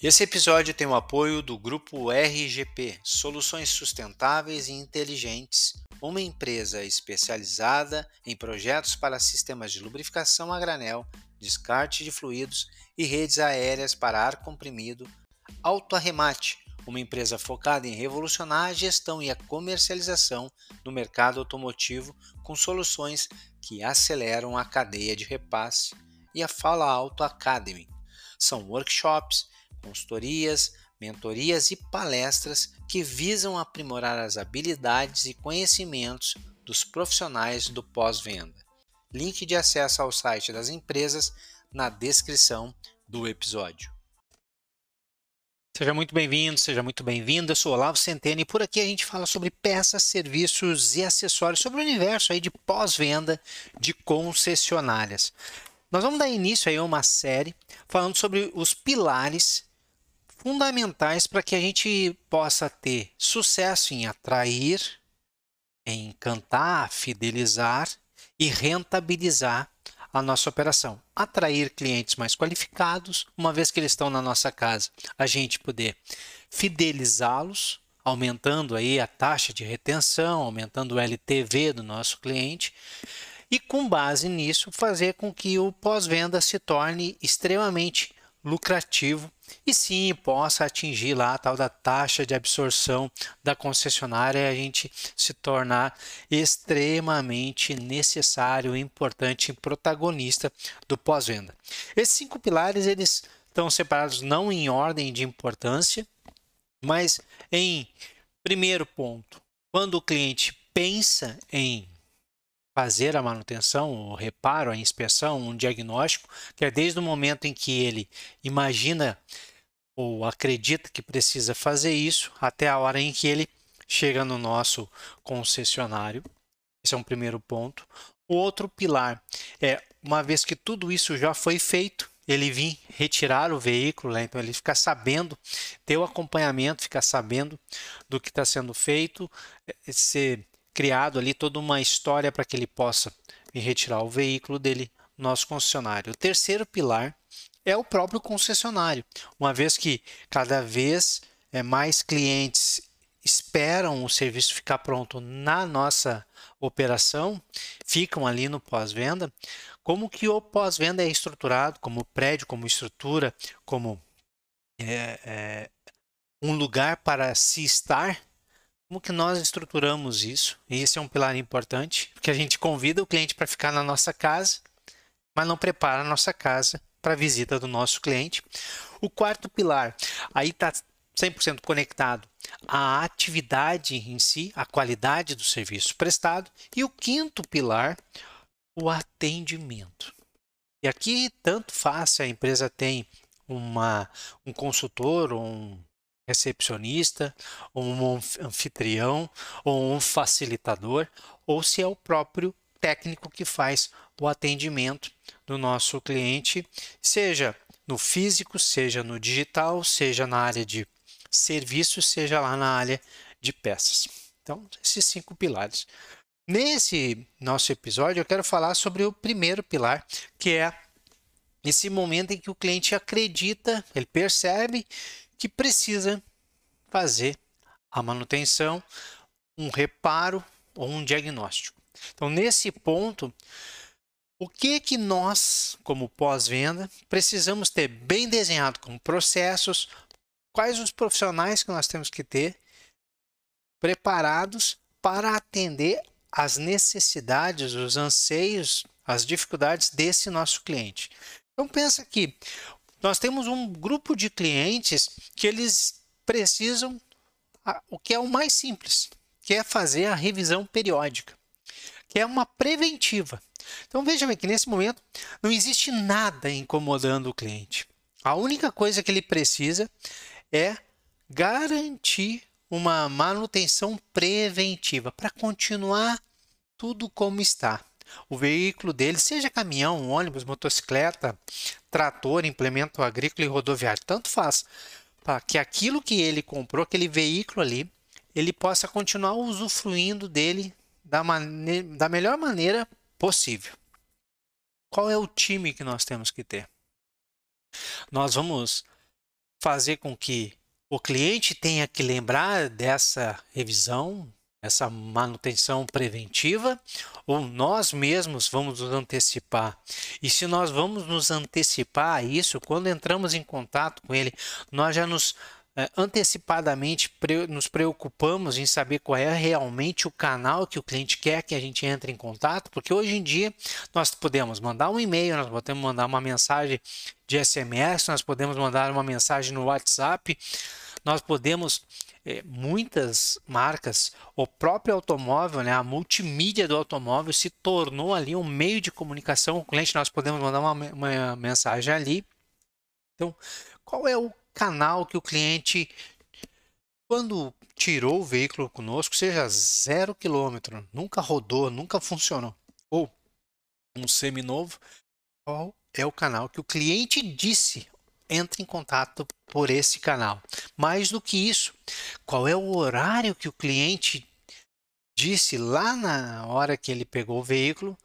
Esse episódio tem o apoio do grupo RGP, Soluções Sustentáveis e Inteligentes, uma empresa especializada em projetos para sistemas de lubrificação a granel, descarte de fluidos e redes aéreas para ar comprimido, Autoarremate, uma empresa focada em revolucionar a gestão e a comercialização no mercado automotivo com soluções que aceleram a cadeia de repasse, e a Fala Auto Academy. São workshops consultorias, mentorias e palestras que visam aprimorar as habilidades e conhecimentos dos profissionais do pós-venda. Link de acesso ao site das empresas na descrição do episódio. Seja muito bem-vindo, seja muito bem-vinda. Eu sou Olavo Centeno e por aqui a gente fala sobre peças, serviços e acessórios, sobre o universo aí de pós-venda de concessionárias. Nós vamos dar início aí a uma série falando sobre os pilares fundamentais para que a gente possa ter sucesso em atrair, em encantar, fidelizar e rentabilizar a nossa operação. Atrair clientes mais qualificados, uma vez que eles estão na nossa casa, a gente poder fidelizá-los, aumentando aí a taxa de retenção, aumentando o LTV do nosso cliente e com base nisso fazer com que o pós-venda se torne extremamente lucrativo e sim possa atingir lá a tal da taxa de absorção da concessionária e a gente se tornar extremamente necessário, importante e protagonista do pós-venda. Esses cinco pilares eles estão separados não em ordem de importância, mas em primeiro ponto, quando o cliente pensa em fazer a manutenção, o reparo, a inspeção, um diagnóstico, que é desde o momento em que ele imagina ou acredita que precisa fazer isso até a hora em que ele chega no nosso concessionário. Esse é um primeiro ponto. O outro pilar é, uma vez que tudo isso já foi feito, ele vir retirar o veículo, né? então ele ficar sabendo, ter o acompanhamento, ficar sabendo do que está sendo feito, é, ser criado ali toda uma história para que ele possa retirar o veículo dele, nosso concessionário. O terceiro pilar é o próprio concessionário, uma vez que cada vez é, mais clientes esperam o serviço ficar pronto na nossa operação, ficam ali no pós-venda, como que o pós-venda é estruturado, como prédio, como estrutura, como é, é, um lugar para se estar como que nós estruturamos isso? E esse é um pilar importante, porque a gente convida o cliente para ficar na nossa casa, mas não prepara a nossa casa para a visita do nosso cliente. O quarto pilar, aí está 100% conectado à atividade em si, à qualidade do serviço prestado. E o quinto pilar, o atendimento. E aqui, tanto faz se a empresa tem uma, um consultor ou um recepcionista, ou um anfitrião, ou um facilitador, ou se é o próprio técnico que faz o atendimento do nosso cliente, seja no físico, seja no digital, seja na área de serviços, seja lá na área de peças. Então, esses cinco pilares. Nesse nosso episódio, eu quero falar sobre o primeiro pilar, que é esse momento em que o cliente acredita, ele percebe que precisa fazer a manutenção, um reparo ou um diagnóstico. Então, nesse ponto, o que que nós, como pós-venda, precisamos ter bem desenhado como processos, quais os profissionais que nós temos que ter preparados para atender as necessidades, os anseios, as dificuldades desse nosso cliente. Então pensa que nós temos um grupo de clientes que eles precisam o que é o mais simples, que é fazer a revisão periódica, que é uma preventiva. Então veja bem que nesse momento não existe nada incomodando o cliente. A única coisa que ele precisa é garantir uma manutenção preventiva para continuar tudo como está o veículo dele, seja caminhão, ônibus, motocicleta, trator, implemento agrícola e rodoviário, tanto faz, para que aquilo que ele comprou, aquele veículo ali, ele possa continuar usufruindo dele da, da melhor maneira possível. Qual é o time que nós temos que ter? Nós vamos fazer com que o cliente tenha que lembrar dessa revisão, essa manutenção preventiva, ou nós mesmos vamos nos antecipar? E se nós vamos nos antecipar a isso, quando entramos em contato com ele, nós já nos é, antecipadamente nos preocupamos em saber qual é realmente o canal que o cliente quer que a gente entre em contato, porque hoje em dia nós podemos mandar um e-mail, nós podemos mandar uma mensagem de SMS, nós podemos mandar uma mensagem no WhatsApp, nós podemos é, muitas marcas, o próprio automóvel, né, a multimídia do automóvel se tornou ali um meio de comunicação com o cliente. Nós podemos mandar uma, uma mensagem ali. Então, qual é o canal que o cliente, quando tirou o veículo conosco, seja zero quilômetro, nunca rodou, nunca funcionou, ou um seminovo, qual é o canal que o cliente disse entre em contato por esse canal. Mais do que isso, qual é o horário que o cliente disse lá na hora que ele pegou o veículo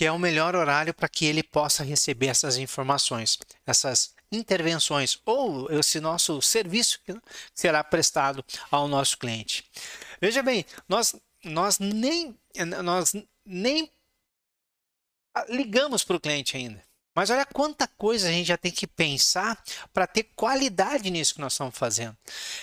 que é o melhor horário para que ele possa receber essas informações, essas intervenções ou esse nosso serviço que será prestado ao nosso cliente. Veja bem, nós, nós nem nós nem ligamos para o cliente ainda. Mas olha quanta coisa a gente já tem que pensar para ter qualidade nisso que nós estamos fazendo.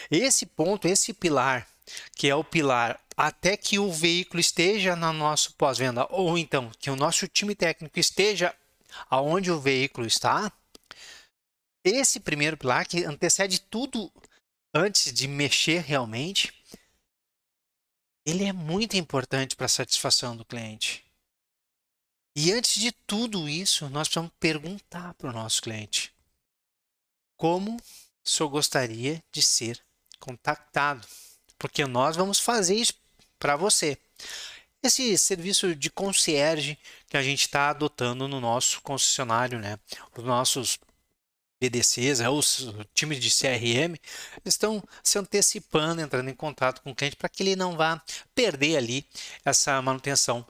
Esse ponto, esse pilar, que é o pilar até que o veículo esteja no nosso pós-venda, ou então que o nosso time técnico esteja aonde o veículo está, esse primeiro pilar, que antecede tudo antes de mexer realmente, ele é muito importante para a satisfação do cliente. E antes de tudo isso, nós precisamos perguntar para o nosso cliente: como o senhor gostaria de ser contactado? Porque nós vamos fazer isso para você. Esse serviço de concierge que a gente está adotando no nosso concessionário, né? Os nossos BDCs, né, os times de CRM, estão se antecipando, entrando em contato com o cliente para que ele não vá perder ali essa manutenção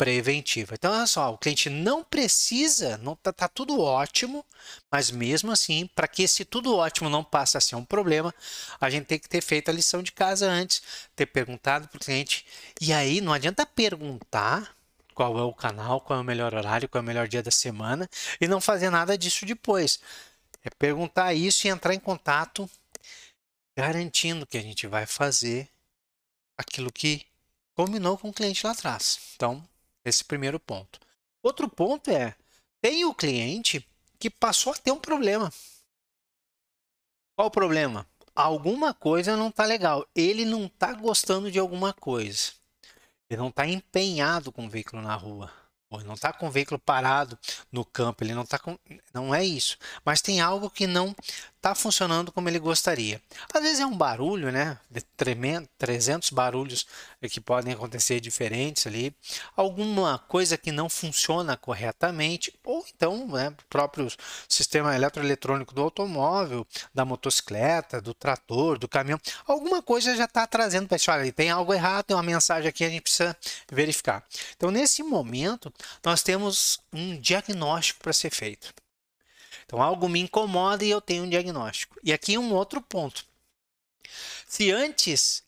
preventiva. Então, olha só, o cliente não precisa, não tá, tá tudo ótimo, mas mesmo assim, para que esse tudo ótimo não passe a ser um problema, a gente tem que ter feito a lição de casa antes, ter perguntado para o cliente. E aí não adianta perguntar qual é o canal, qual é o melhor horário, qual é o melhor dia da semana e não fazer nada disso depois. É perguntar isso e entrar em contato, garantindo que a gente vai fazer aquilo que combinou com o cliente lá atrás. Então, esse primeiro ponto. Outro ponto é: tem o cliente que passou a ter um problema. Qual o problema? Alguma coisa não está legal. Ele não está gostando de alguma coisa. Ele não está empenhado com o veículo na rua. Ele não está com o veículo parado no campo, ele não está com. Não é isso. Mas tem algo que não está funcionando como ele gostaria. Às vezes é um barulho, né? De tremendo, 300 barulhos que podem acontecer diferentes ali. Alguma coisa que não funciona corretamente. Ou então, né, o próprio sistema eletroeletrônico do automóvel, da motocicleta, do trator, do caminhão. Alguma coisa já está trazendo para isso. Olha, tem algo errado, tem uma mensagem aqui, a gente precisa verificar. Então, nesse momento, nós temos um diagnóstico para ser feito. Então, algo me incomoda e eu tenho um diagnóstico. E aqui um outro ponto. Se antes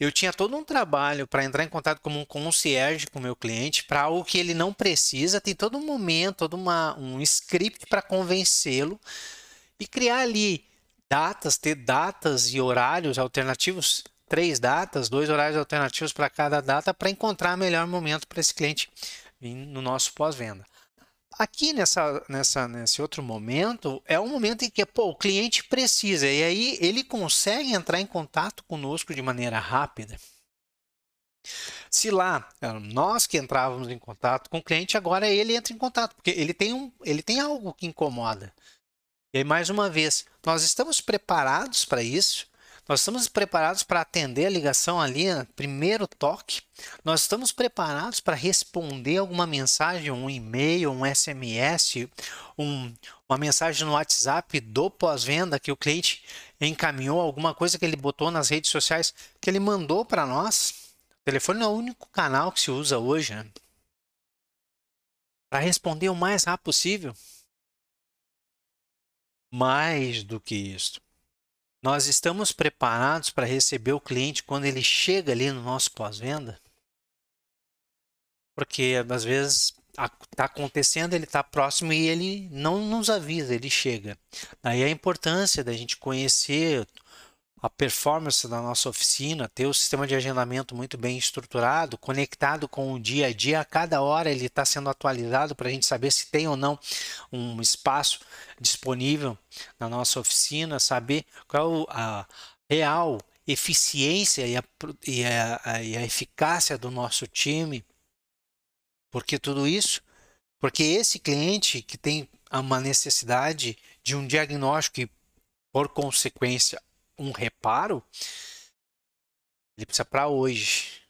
eu tinha todo um trabalho para entrar em contato como um concierge com o meu cliente, para algo que ele não precisa, tem todo um momento, todo uma, um script para convencê-lo e criar ali datas, ter datas e horários alternativos, três datas, dois horários alternativos para cada data, para encontrar o melhor momento para esse cliente no nosso pós-venda. Aqui nessa, nessa, nesse outro momento, é um momento em que pô, o cliente precisa, e aí ele consegue entrar em contato conosco de maneira rápida. Se lá nós que entrávamos em contato com o cliente, agora ele entra em contato, porque ele tem, um, ele tem algo que incomoda. E aí, mais uma vez, nós estamos preparados para isso, nós estamos preparados para atender a ligação ali, no primeiro toque. Nós estamos preparados para responder alguma mensagem, um e-mail, um SMS, um, uma mensagem no WhatsApp do pós-venda que o cliente encaminhou, alguma coisa que ele botou nas redes sociais que ele mandou para nós. O telefone é o único canal que se usa hoje, né? Para responder o mais rápido possível. Mais do que isso Nós estamos preparados para receber o cliente quando ele chega ali no nosso pós-venda? Porque às vezes está acontecendo, ele está próximo e ele não nos avisa, ele chega. Daí a importância da gente conhecer a performance da nossa oficina, ter o sistema de agendamento muito bem estruturado, conectado com o dia a dia, a cada hora ele está sendo atualizado para a gente saber se tem ou não um espaço disponível na nossa oficina, saber qual a real eficiência e a, e a, e a eficácia do nosso time. Porque tudo isso, porque esse cliente que tem uma necessidade de um diagnóstico e, por consequência, um reparo, ele precisa para hoje.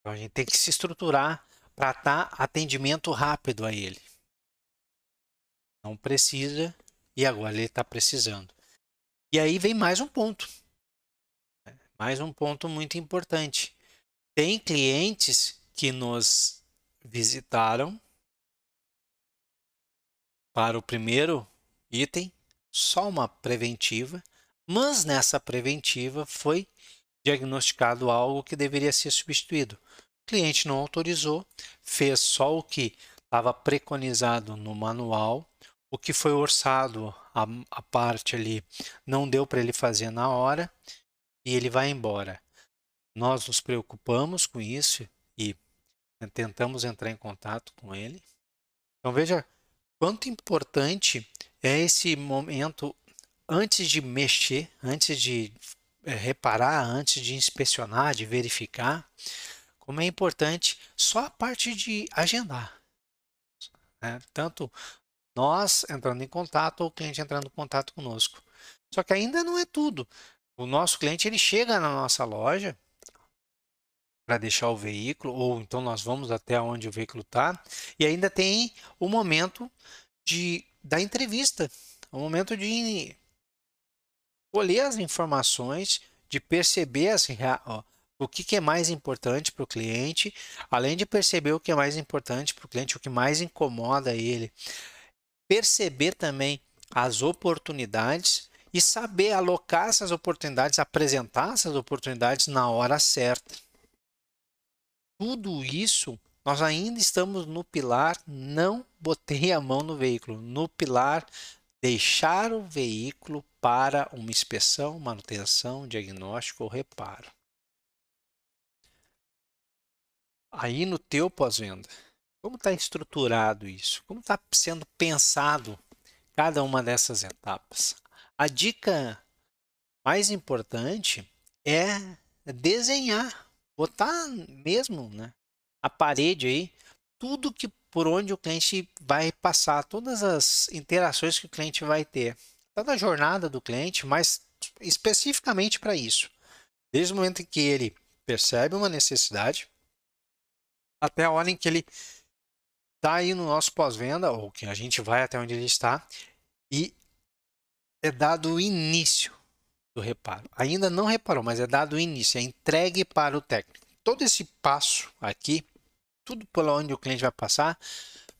Então a gente tem que se estruturar para dar atendimento rápido a ele. Não precisa e agora ele está precisando. E aí vem mais um ponto. Mais um ponto muito importante. Tem clientes que nos visitaram para o primeiro item, só uma preventiva, mas nessa preventiva foi diagnosticado algo que deveria ser substituído. O cliente não autorizou, fez só o que estava preconizado no manual, o que foi orçado, a, a parte ali, não deu para ele fazer na hora e ele vai embora. Nós nos preocupamos com isso e tentamos entrar em contato com ele. Então veja quanto importante é esse momento antes de mexer, antes de é, reparar, antes de inspecionar, de verificar, como é importante só a parte de agendar. Né? Tanto nós entrando em contato ou o cliente entrando em contato conosco. Só que ainda não é tudo. O nosso cliente ele chega na nossa loja para deixar o veículo, ou então nós vamos até onde o veículo está, e ainda tem o momento de, da entrevista, o momento de colher as informações, de perceber as, ó, o que, que, é mais importante para o cliente, além de perceber o que é mais importante para o cliente, o que mais incomoda ele, perceber também as oportunidades e saber alocar essas oportunidades, apresentar essas oportunidades na hora certa. Tudo isso nós ainda estamos no pilar não botei a mão no veículo, no pilar deixar o veículo para uma inspeção, manutenção, diagnóstico ou reparo. Aí no teu pós-venda, como está estruturado isso? Como está sendo pensado cada uma dessas etapas? A dica mais importante é desenhar, botar mesmo né, a parede aí, tudo que por onde o cliente vai passar, todas as interações que o cliente vai ter, toda a jornada do cliente, mas especificamente para isso. Desde o momento em que ele percebe uma necessidade, até a hora em que ele está aí no nosso pós-venda, ou que a gente vai até onde ele está, e é dado o início do reparo. Ainda não reparou, mas é dado o início, é entregue para o técnico. Todo esse passo aqui tudo por onde o cliente vai passar,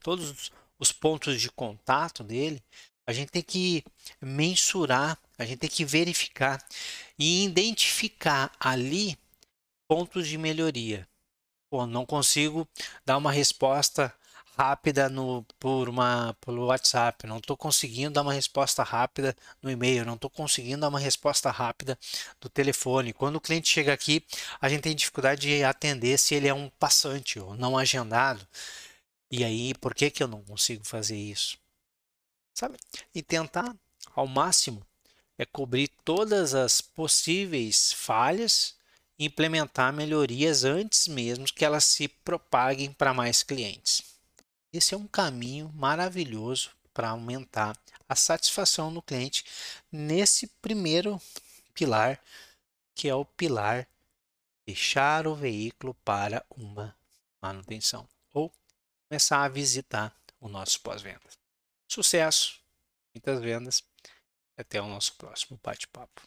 todos os pontos de contato dele, a gente tem que mensurar, a gente tem que verificar e identificar ali pontos de melhoria. Pô, não consigo dar uma resposta rápida no, por uma, pelo WhatsApp, não estou conseguindo dar uma resposta rápida no e-mail, não estou conseguindo dar uma resposta rápida do telefone. Quando o cliente chega aqui, a gente tem dificuldade de atender se ele é um passante ou não agendado. E aí, por que, que eu não consigo fazer isso? Sabe? E tentar ao máximo é cobrir todas as possíveis falhas e implementar melhorias antes mesmo que elas se propaguem para mais clientes. Esse é um caminho maravilhoso para aumentar a satisfação do cliente nesse primeiro pilar, que é o pilar deixar o veículo para uma manutenção ou começar a visitar o nosso pós-venda. Sucesso, muitas vendas. Até o nosso próximo bate-papo.